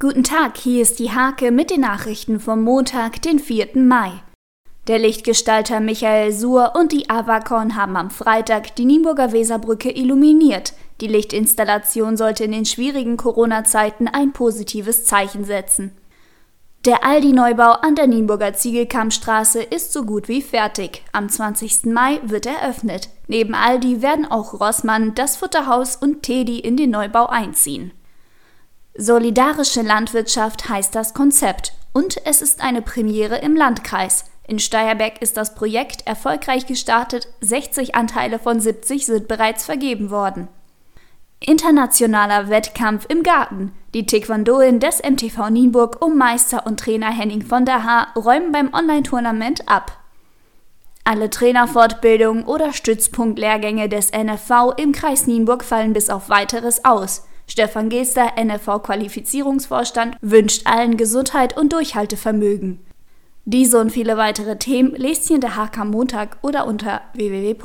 Guten Tag, hier ist die Hake mit den Nachrichten vom Montag, den 4. Mai. Der Lichtgestalter Michael Suhr und die Avacon haben am Freitag die Nienburger Weserbrücke illuminiert. Die Lichtinstallation sollte in den schwierigen Corona-Zeiten ein positives Zeichen setzen. Der Aldi-Neubau an der Nienburger Ziegelkammstraße ist so gut wie fertig. Am 20. Mai wird eröffnet. Neben Aldi werden auch Rossmann, das Futterhaus und Teddy in den Neubau einziehen. Solidarische Landwirtschaft heißt das Konzept und es ist eine Premiere im Landkreis. In Steierberg ist das Projekt erfolgreich gestartet, 60 Anteile von 70 sind bereits vergeben worden. Internationaler Wettkampf im Garten. Die Taekwondoin des MTV Nienburg um Meister und Trainer Henning von der Haar räumen beim Online-Tournament ab. Alle Trainerfortbildungen oder Stützpunktlehrgänge des NFV im Kreis Nienburg fallen bis auf weiteres aus. Stefan Gester, NFV-Qualifizierungsvorstand, wünscht allen Gesundheit und Durchhaltevermögen. Diese und viele weitere Themen lest ihr in der HK Montag oder unter www.diehake.de.